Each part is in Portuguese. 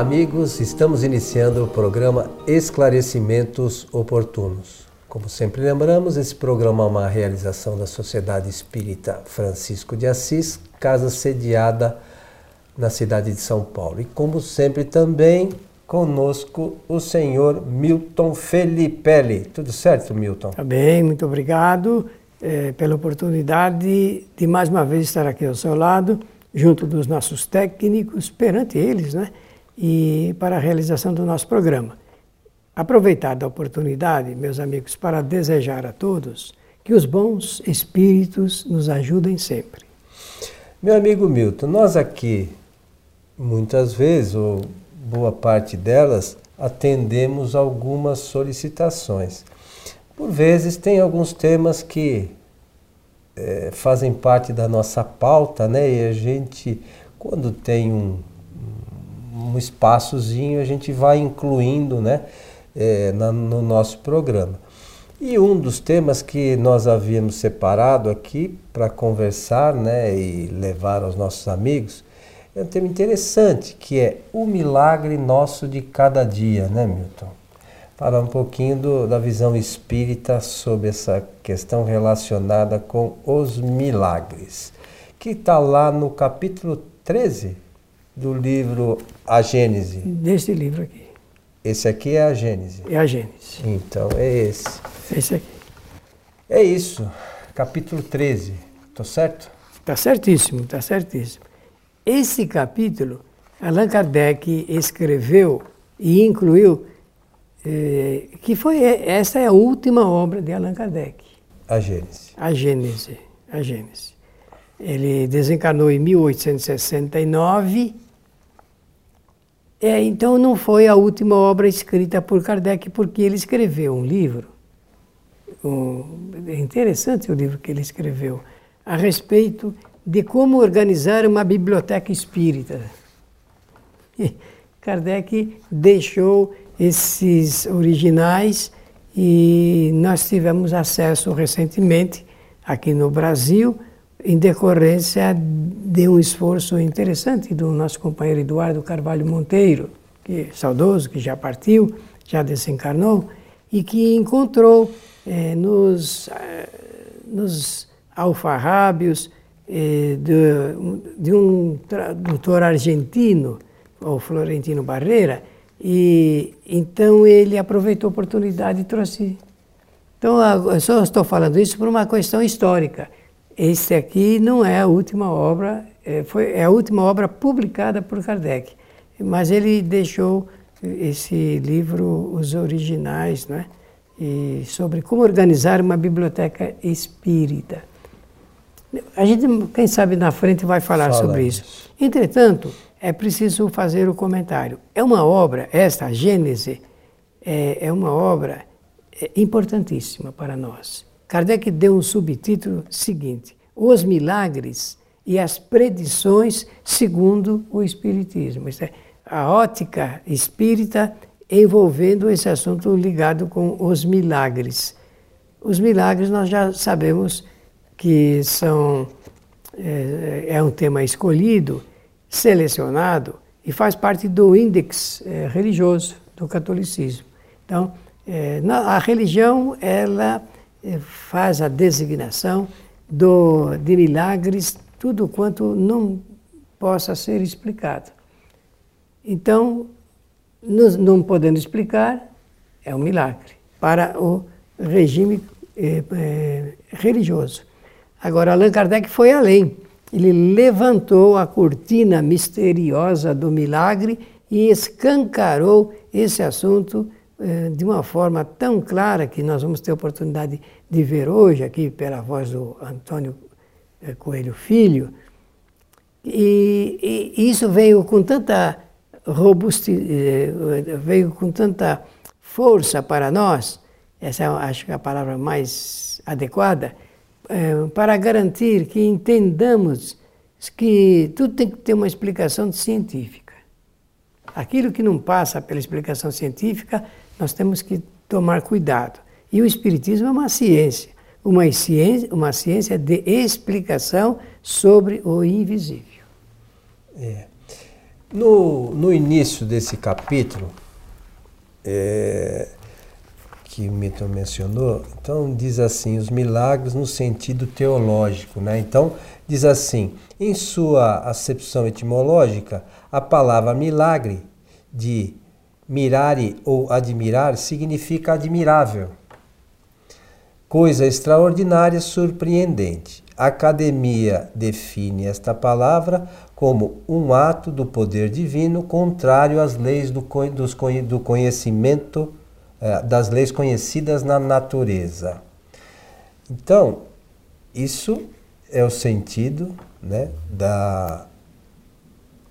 Amigos. Estamos iniciando o programa Esclarecimentos Oportunos. Como sempre lembramos, esse programa é uma realização da Sociedade Espírita Francisco de Assis, casa sediada na cidade de São Paulo. E como sempre também conosco o senhor Milton Felipe. Tudo certo, Milton? Tá bem, muito obrigado é, pela oportunidade de mais uma vez estar aqui ao seu lado, junto dos nossos técnicos, perante eles, né? E para a realização do nosso programa. Aproveitar da oportunidade, meus amigos, para desejar a todos que os bons espíritos nos ajudem sempre. Meu amigo Milton, nós aqui, muitas vezes, ou boa parte delas, atendemos algumas solicitações. Por vezes, tem alguns temas que é, fazem parte da nossa pauta, né? E a gente, quando tem um, um espaçozinho a gente vai incluindo né, é, na, no nosso programa. E um dos temas que nós havíamos separado aqui para conversar né, e levar aos nossos amigos é um tema interessante, que é o milagre nosso de cada dia, né, Milton? Falar um pouquinho do, da visão espírita sobre essa questão relacionada com os milagres, que está lá no capítulo 13 do livro A Gênese. Desse livro aqui. Esse aqui é a Gênese. É a Gênese. Então, é esse. Esse aqui. É isso. Capítulo 13. Estou certo? Está certíssimo, está certíssimo. Esse capítulo, Allan Kardec escreveu e incluiu, eh, que foi, essa é a última obra de Allan Kardec. A Gênese. A Gênese. A Gênese. Ele desencarnou em 1869 é, então não foi a última obra escrita por Kardec, porque ele escreveu um livro, um, é interessante o livro que ele escreveu, a respeito de como organizar uma biblioteca espírita. E Kardec deixou esses originais e nós tivemos acesso recentemente aqui no Brasil em decorrência de um esforço interessante do nosso companheiro Eduardo Carvalho Monteiro, que é saudoso, que já partiu, já desencarnou, e que encontrou eh, nos, eh, nos alfarrábios eh, de, de, um tradutor argentino, o Florentino Barreira, e então ele aproveitou a oportunidade e trouxe. Então, eu só estou falando isso por uma questão histórica esse aqui não é a última obra, é, foi, é a última obra publicada por Kardec, mas ele deixou esse livro, os originais, né? E sobre como organizar uma biblioteca espírita. A gente, quem sabe na frente, vai falar Fala sobre isso. Entretanto, é preciso fazer o comentário. É uma obra, esta, a Gênese, é, é uma obra é, importantíssima para nós. Kardec deu um subtítulo seguinte: Os milagres e as predições segundo o Espiritismo. Isso é a ótica espírita envolvendo esse assunto ligado com os milagres. Os milagres nós já sabemos que são é, é um tema escolhido, selecionado e faz parte do índex é, religioso do catolicismo. Então, é, a religião ela faz a designação do, de milagres, tudo quanto não possa ser explicado. Então, não podendo explicar, é um milagre para o regime eh, eh, religioso. Agora, Allan Kardec foi além. Ele levantou a cortina misteriosa do milagre e escancarou esse assunto eh, de uma forma tão clara que nós vamos ter oportunidade de ver hoje, aqui pela voz do Antônio eh, Coelho Filho, e, e isso veio com tanta robustez, eh, veio com tanta força para nós, essa é, acho que é a palavra mais adequada, para garantir que entendamos que tudo tem que ter uma explicação científica. Aquilo que não passa pela explicação científica nós temos que tomar cuidado. E o Espiritismo é uma ciência, uma ciência, uma ciência de explicação sobre o invisível. É. No, no início desse capítulo, é, que o Milton mencionou, então diz assim, os milagres no sentido teológico, né? Então diz assim, em sua acepção etimológica, a palavra milagre de mirare ou admirar significa admirável. Coisa extraordinária, surpreendente. A academia define esta palavra como um ato do poder divino contrário às leis do, do conhecimento é, das leis conhecidas na natureza. Então, isso é o sentido né, da,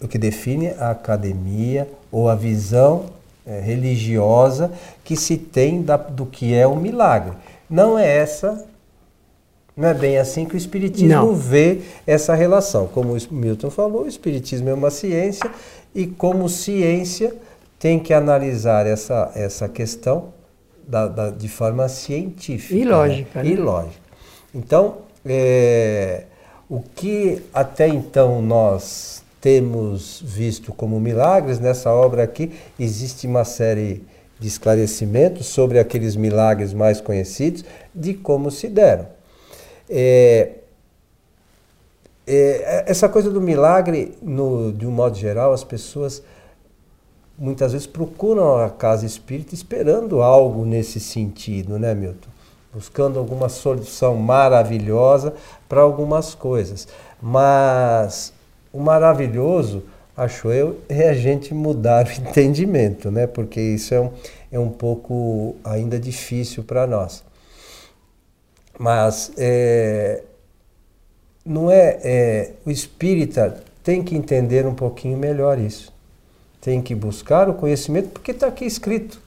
o que define a academia ou a visão religiosa que se tem da, do que é o milagre. Não é essa, não é bem assim que o Espiritismo não. vê essa relação. Como o Milton falou, o Espiritismo é uma ciência e, como ciência, tem que analisar essa, essa questão da, da, de forma científica. E lógica. Né? né? E lógica. Então, é, o que até então nós temos visto como milagres, nessa obra aqui existe uma série de esclarecimentos sobre aqueles milagres mais conhecidos, de como se deram. É, é, essa coisa do milagre, no, de um modo geral, as pessoas muitas vezes procuram a casa espírita esperando algo nesse sentido, né, Milton? Buscando alguma solução maravilhosa para algumas coisas. Mas o maravilhoso, acho eu, é a gente mudar o entendimento, né? Porque isso é um, é um pouco ainda difícil para nós. Mas é, não é, é o espírita tem que entender um pouquinho melhor isso tem que buscar o conhecimento porque está aqui escrito.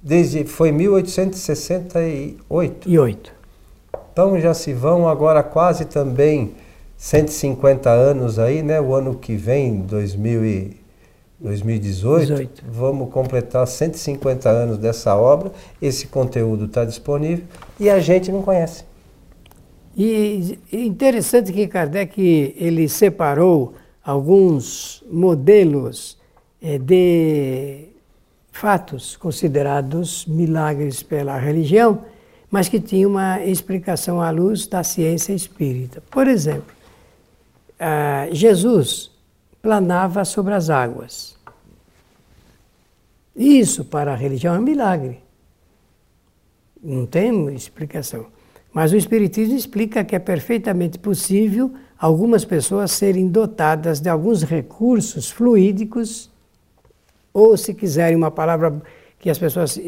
Desde foi 1868. E oito. Então já se vão agora quase também 150 anos aí, né? O ano que vem, 2000 e 2018, 18. vamos completar 150 anos dessa obra. Esse conteúdo está disponível e a gente não conhece. E interessante que Kardec ele separou alguns modelos é, de fatos considerados milagres pela religião, mas que tinham uma explicação à luz da ciência espírita. Por exemplo, Jesus planava sobre as águas. Isso para a religião é um milagre. Não tem explicação. Mas o Espiritismo explica que é perfeitamente possível algumas pessoas serem dotadas de alguns recursos fluídicos ou, se quiserem uma palavra que as pessoas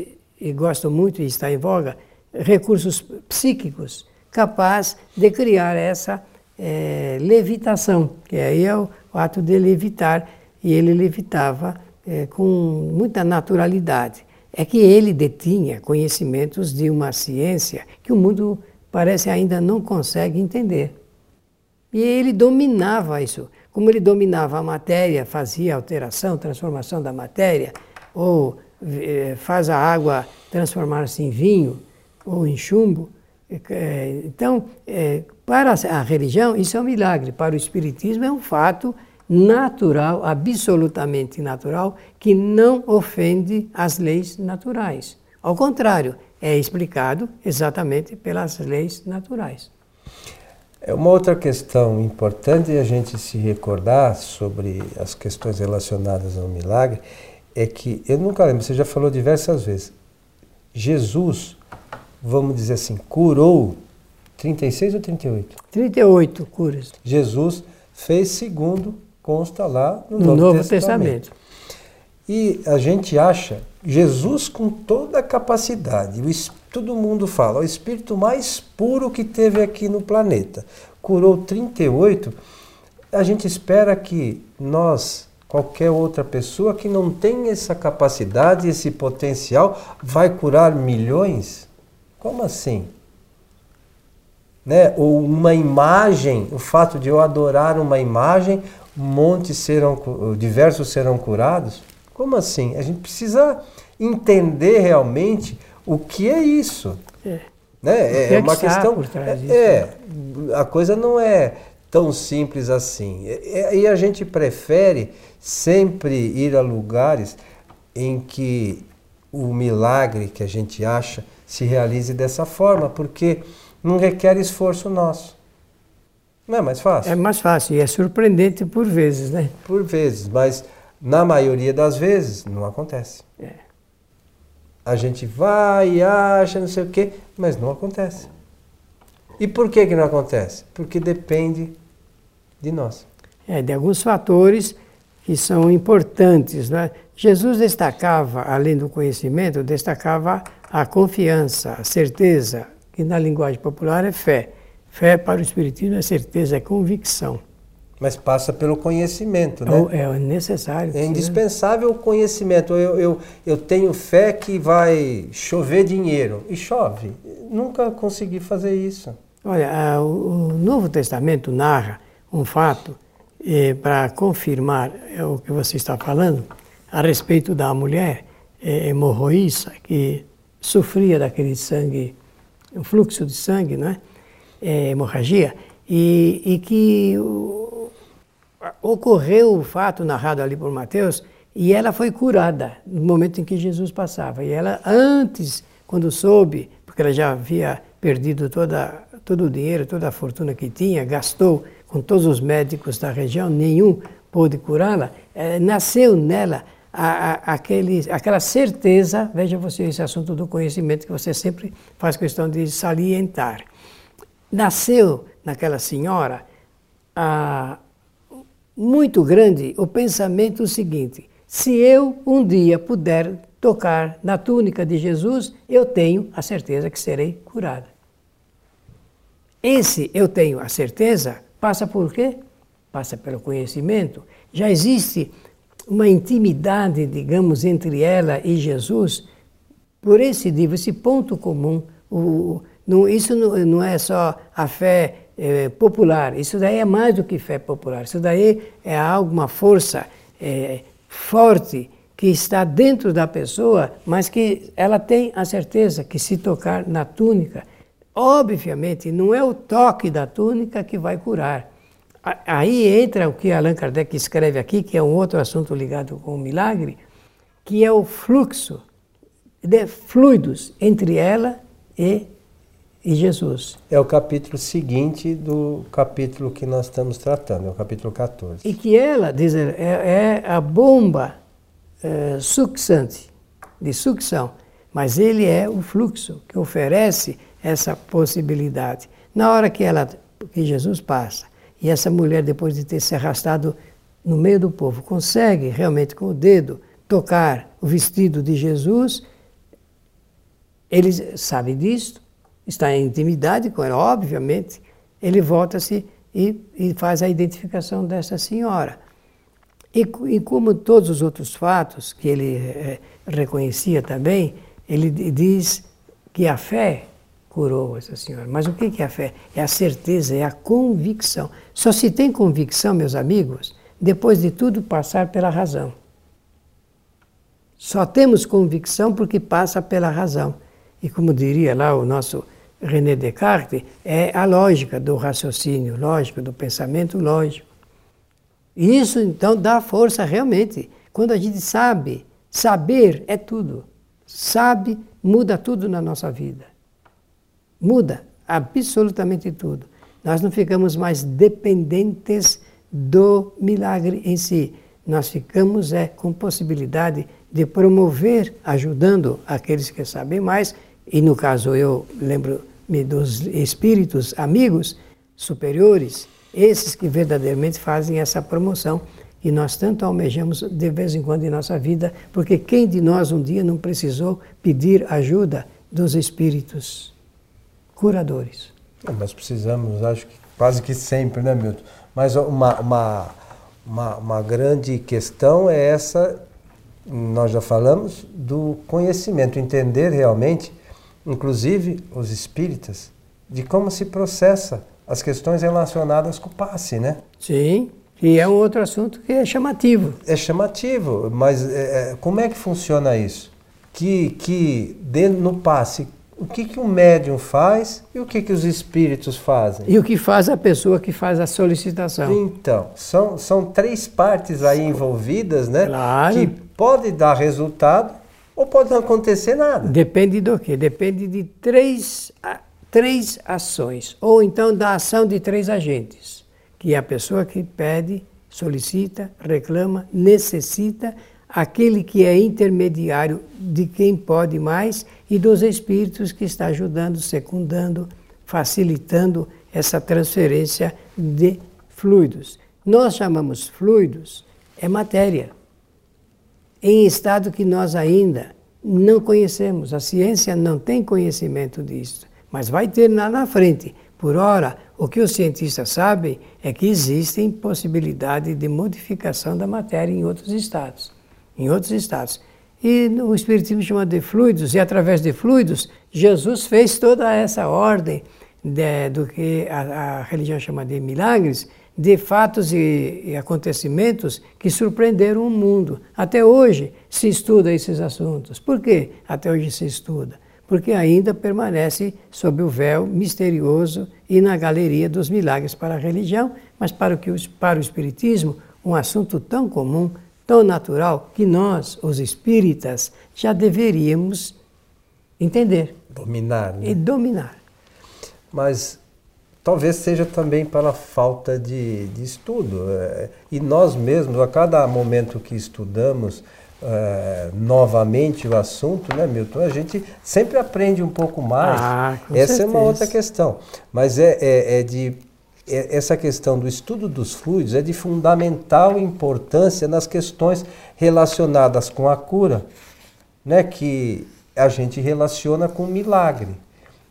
gostam muito e está em voga, recursos psíquicos, capaz de criar essa é, levitação, que aí é o, ato de levitar, e ele levitava é, com muita naturalidade. É que ele detinha conhecimentos de uma ciência que o mundo parece ainda não consegue entender. E ele dominava isso como ele dominava a matéria, fazia alteração, transformação da matéria, ou eh, faz a água transformar-se em vinho ou em chumbo. Eh, então, eh, para a religião, isso é um milagre. Para o Espiritismo, é um fato natural, absolutamente natural, que não ofende as leis naturais. Ao contrário, é explicado exatamente pelas leis naturais. É uma outra questão importante a gente se recordar sobre as questões relacionadas ao milagre é que eu nunca lembro, você já falou diversas vezes. Jesus, vamos dizer assim, curou 36 ou 38? 38 curas. Jesus fez segundo consta lá no, no Novo, Novo Testamento. Testamento. E a gente acha Jesus com toda a capacidade, o todo mundo fala, o espírito mais puro que teve aqui no planeta. Curou 38. A gente espera que nós, qualquer outra pessoa que não tem essa capacidade, esse potencial, vai curar milhões? Como assim? Né? Ou uma imagem, o fato de eu adorar uma imagem, montes serão, diversos serão curados? Como assim? A gente precisa entender realmente o que é isso. É. Né? É, é, uma questão. Trás disso, é, a coisa não é tão simples assim. E a gente prefere sempre ir a lugares em que o milagre que a gente acha se realize dessa forma, porque não requer esforço nosso. Não é mais fácil? É mais fácil e é surpreendente por vezes, né? Por vezes, mas na maioria das vezes não acontece. É. A gente vai e acha, não sei o quê, mas não acontece. E por que, que não acontece? Porque depende de nós. É, de alguns fatores que são importantes. Né? Jesus destacava, além do conhecimento, destacava a confiança, a certeza, que na linguagem popular é fé. Fé para o Espiritismo é certeza, é convicção. Mas passa pelo conhecimento, né? É necessário. É indispensável o conhecimento. Eu, eu, eu tenho fé que vai chover dinheiro. E chove. Nunca consegui fazer isso. Olha, o Novo Testamento narra um fato para confirmar o que você está falando a respeito da mulher eh, hemorroíça que sofria daquele sangue, um fluxo de sangue, não é? é, hemorragia, e, e que o, ocorreu o fato narrado ali por Mateus e ela foi curada no momento em que Jesus passava. E ela, antes, quando soube, porque ela já havia perdido toda, todo o dinheiro, toda a fortuna que tinha, gastou com todos os médicos da região, nenhum pôde curá-la, é, nasceu nela a, a, aquele, aquela certeza, veja você esse assunto do conhecimento que você sempre faz questão de salientar nasceu naquela senhora ah, muito grande o pensamento seguinte: se eu um dia puder tocar na túnica de Jesus, eu tenho a certeza que serei curada. Esse eu tenho a certeza passa por quê? Passa pelo conhecimento. Já existe uma intimidade, digamos, entre ela e Jesus, por esse esse ponto comum, o, não, isso não, não, é só a fé é, popular, isso daí é mais do que fé popular. Isso daí é algo, uma força é, forte que está dentro da pessoa, mas que ela tem a certeza que se tocar na túnica, obviamente não é o toque da túnica que vai curar. Aí entra o que Allan Kardec escreve aqui, que é um outro assunto ligado com o milagre, que é o fluxo de fluidos entre ela e e Jesus. É o capítulo seguinte do capítulo que nós estamos tratando, é o capítulo 14. E que ela, diz, é, é a bomba é, sucçante, de sucção, mas ele é o fluxo que oferece essa possibilidade. Na hora que, ela, que Jesus passa, e essa mulher, depois de ter se arrastado no meio do povo, consegue realmente com o dedo tocar o vestido de Jesus, ele sabe disto, está em intimidade com ela, obviamente, ele volta-se e, e, faz a identificação dessa senhora. E, e, como todos os outros fatos que ele é, reconhecia também, ele diz que a fé curou essa senhora. Mas o que é a fé? É a certeza, é a convicção. Só se tem convicção, meus amigos, depois de tudo passar pela razão. Só temos convicção porque passa pela razão. E como diria lá o nosso René Descartes, é a lógica do raciocínio lógico, do pensamento lógico. E isso então dá força realmente. Quando a gente sabe, saber é tudo. Sabe, muda tudo na nossa vida. Muda absolutamente tudo. Nós não ficamos mais dependentes do milagre em si. Nós ficamos é, com possibilidade de promover, ajudando aqueles que sabem mais, e no caso eu lembro dos espíritos amigos superiores, esses que verdadeiramente fazem essa promoção e nós tanto almejamos de vez em quando em nossa vida, porque quem de nós um dia não precisou pedir ajuda dos espíritos curadores? Nós precisamos, acho que quase que sempre, né, Milton? Mas uma, uma, uma, uma grande questão é essa, nós já falamos, do conhecimento, entender realmente inclusive os espíritas, de como se processa as questões relacionadas com o passe, né? Sim, e é um outro assunto que é chamativo. É chamativo, mas é, é como é que funciona isso? Que, que dentro, no passe, o que, que o médium faz e o que, que os espíritos fazem. E o que faz a pessoa que faz a solicitação. Então, são, são três partes aí envolvidas, né? Claro. Que pode dar resultado ou pode não acontecer nada. Depende do quê? Depende de três, três ações. Ou então da ação de três agentes. Que é a pessoa que pede, solicita, reclama, necessita aquele que é intermediário de quem pode mais e dos espíritos que está ajudando, secundando, facilitando essa transferência de fluidos. Nós chamamos fluidos é matéria em estado que nós ainda não conhecemos. A ciência não tem conhecimento disso, mas vai ter lá na frente. Por ora, o que os cientistas sabem é que existem possibilidades de modificação da matéria em outros estados em outros estados. E o Espiritismo chama de fluidos, e através de fluidos, Jesus fez toda essa ordem de, do que a, a, religião chama de milagres, de fatos e, e acontecimentos que surpreenderam o mundo. Até hoje se estuda esses assuntos. Por que até hoje se estuda? Porque ainda permanece sob o véu misterioso e na galeria dos milagres para a religião, mas para o, que, para o Espiritismo, um assunto tão comum tão natural que nós, os espíritas, já deveríamos entender. Dominar. Né? E dominar. Mas talvez seja também pela falta de, de estudo. É, e nós mesmos, a cada momento que estudamos é, novamente o assunto, né, Milton, a gente sempre aprende um pouco mais. Ah, Essa certeza. é uma outra questão. Mas é, é, é de essa questão do estudo dos fluidos é de fundamental importância nas questões relacionadas com a cura, né, que a gente relaciona com milagre.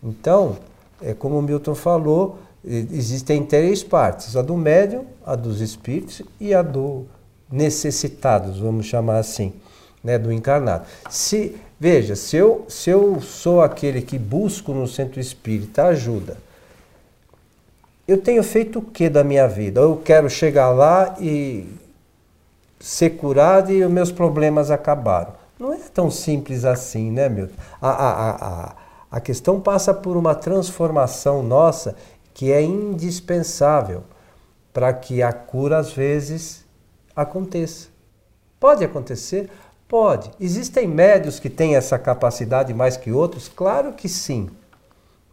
Então, é como o Milton falou, existem três partes: a do médium, a dos espíritos e a do necessitados, vamos chamar assim, né, do encarnado. Se veja, se eu, se eu sou aquele que busco no centro espírita ajuda eu tenho feito o que da minha vida? Eu quero chegar lá e ser curado e os meus problemas acabaram. Não é tão simples assim, né, Milton? A, a, a, a questão passa por uma transformação nossa que é indispensável para que a cura, às vezes, aconteça. Pode acontecer? Pode. Existem médios que têm essa capacidade mais que outros? Claro que sim.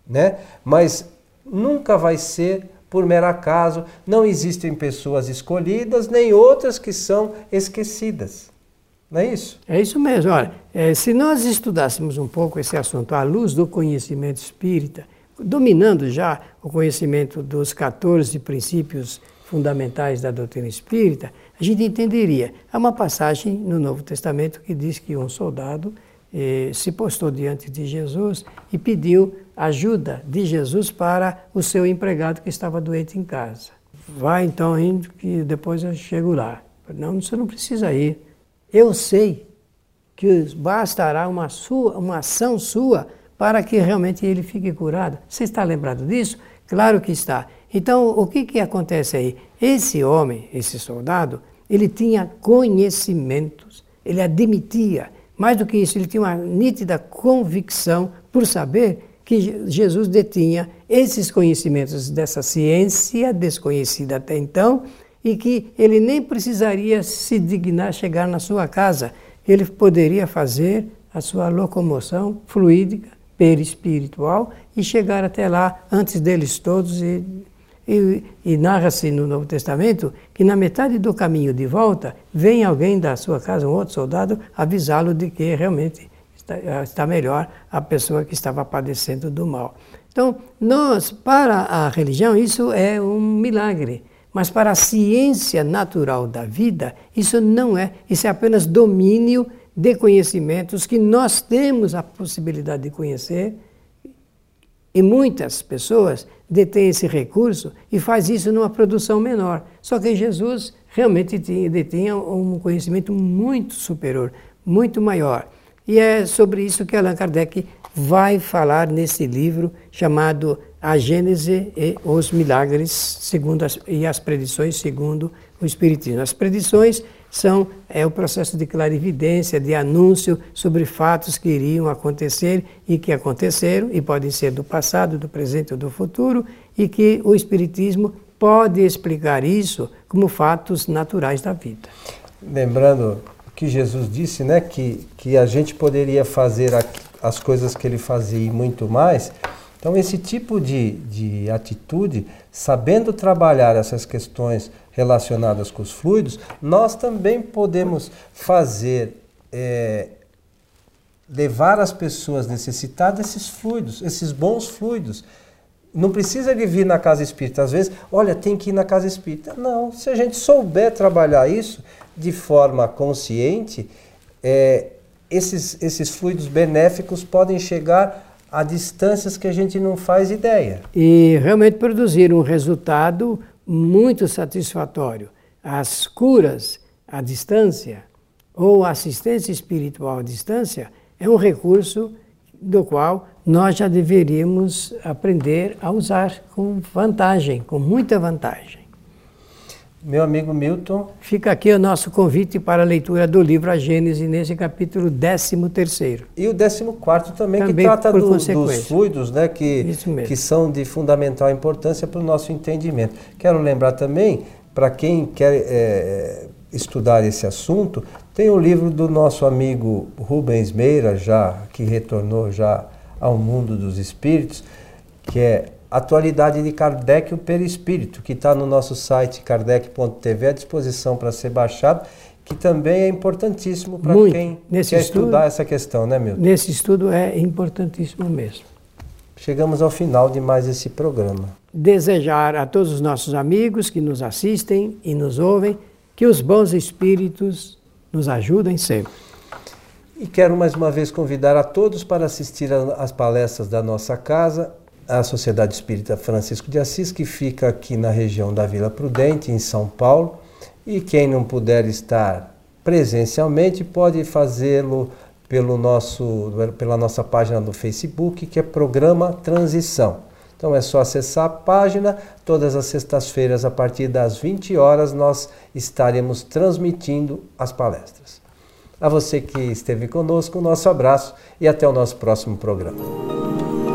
Né? Mas nunca vai ser por mero acaso, não existem pessoas escolhidas, nem outras que são esquecidas. Não é isso? É isso mesmo. Olha, é, se nós estudássemos um pouco esse assunto à luz do conhecimento espírita, dominando já o conhecimento dos 14 princípios fundamentais da doutrina espírita, a gente entenderia. Há uma passagem no Novo Testamento que diz que um soldado eh, se postou diante de Jesus e pediu ajuda de Jesus para o seu empregado que estava doente em casa. Vai então indo que depois eu chego lá. Não, você não precisa ir. Eu sei que bastará uma, sua, uma ação sua para que realmente ele fique curado. Você está lembrado disso? Claro que está. Então, o que, que acontece aí? Esse homem, esse soldado, ele tinha conhecimentos, ele admitia. Mais do que isso, ele tinha uma nítida convicção por saber que Jesus detinha esses conhecimentos dessa ciência desconhecida até então e que ele nem precisaria se dignar chegar na sua casa. Ele poderia fazer a sua locomoção fluídica, perispiritual e chegar até lá antes deles todos. E, e, e narra-se no Novo Testamento que na metade do caminho de volta vem alguém da sua casa, um outro soldado, avisá-lo de que realmente está melhor a pessoa que estava padecendo do mal. Então, nós, para a religião, isso é um milagre. Mas para a ciência natural da vida, isso não é. Isso é apenas domínio de conhecimentos que nós temos a possibilidade de conhecer. E muitas pessoas detêm esse recurso e faz isso numa produção menor. Só que Jesus realmente tinha, detinha um conhecimento muito superior, muito maior. E é sobre isso que Allan Kardec vai falar nesse livro chamado A Gênese e os Milagres segundo as, e as Predições segundo o Espiritismo. As predições são é o processo de clarividência, de anúncio sobre fatos que iriam acontecer e que aconteceram e podem ser do passado, do presente ou do futuro e que o espiritismo pode explicar isso como fatos naturais da vida. Lembrando que Jesus disse, né, que, que a gente poderia fazer as coisas que ele fazia e muito mais. Então, esse tipo de, de atitude, sabendo trabalhar essas questões relacionadas com os fluidos, nós também podemos fazer, é, levar as pessoas necessitadas esses fluidos, esses bons fluidos. Não precisa de vir na casa espírita. Às vezes, olha, tem que ir na casa espírita. Não, se a gente souber trabalhar isso de forma consciente, é, esses, esses fluidos benéficos podem chegar a distâncias que a gente não faz ideia. E realmente produzir um resultado muito satisfatório. As curas à distância ou assistência espiritual à distância é um recurso do qual nós já deveríamos aprender a usar com vantagem, com muita vantagem. Meu amigo Milton. Fica aqui o nosso convite para a leitura do livro A Gênese, nesse capítulo 13. E o 14 também, também, que trata do, dos fluidos, né, que, que são de fundamental importância para o nosso entendimento. Quero lembrar também, para quem quer é, estudar esse assunto, tem o livro do nosso amigo Rubens Meira, já, que retornou já ao mundo dos espíritos, que é Atualidade de Kardec, o Perispírito, que está no nosso site kardec.tv à disposição para ser baixado, que também é importantíssimo para quem nesse quer estudo, estudar essa questão, né, Milton? Nesse estudo é importantíssimo mesmo. Chegamos ao final de mais esse programa. Desejar a todos os nossos amigos que nos assistem e nos ouvem que os bons espíritos nos ajudem sempre. E quero mais uma vez convidar a todos para assistir às palestras da nossa casa, a Sociedade Espírita Francisco de Assis, que fica aqui na região da Vila Prudente, em São Paulo. E quem não puder estar presencialmente pode fazê-lo pelo nosso, pela nossa página do Facebook, que é Programa Transição. Então é só acessar a página. Todas as sextas-feiras, a partir das 20 horas, nós estaremos transmitindo as palestras. A você que esteve conosco, um nosso abraço e até o nosso próximo programa.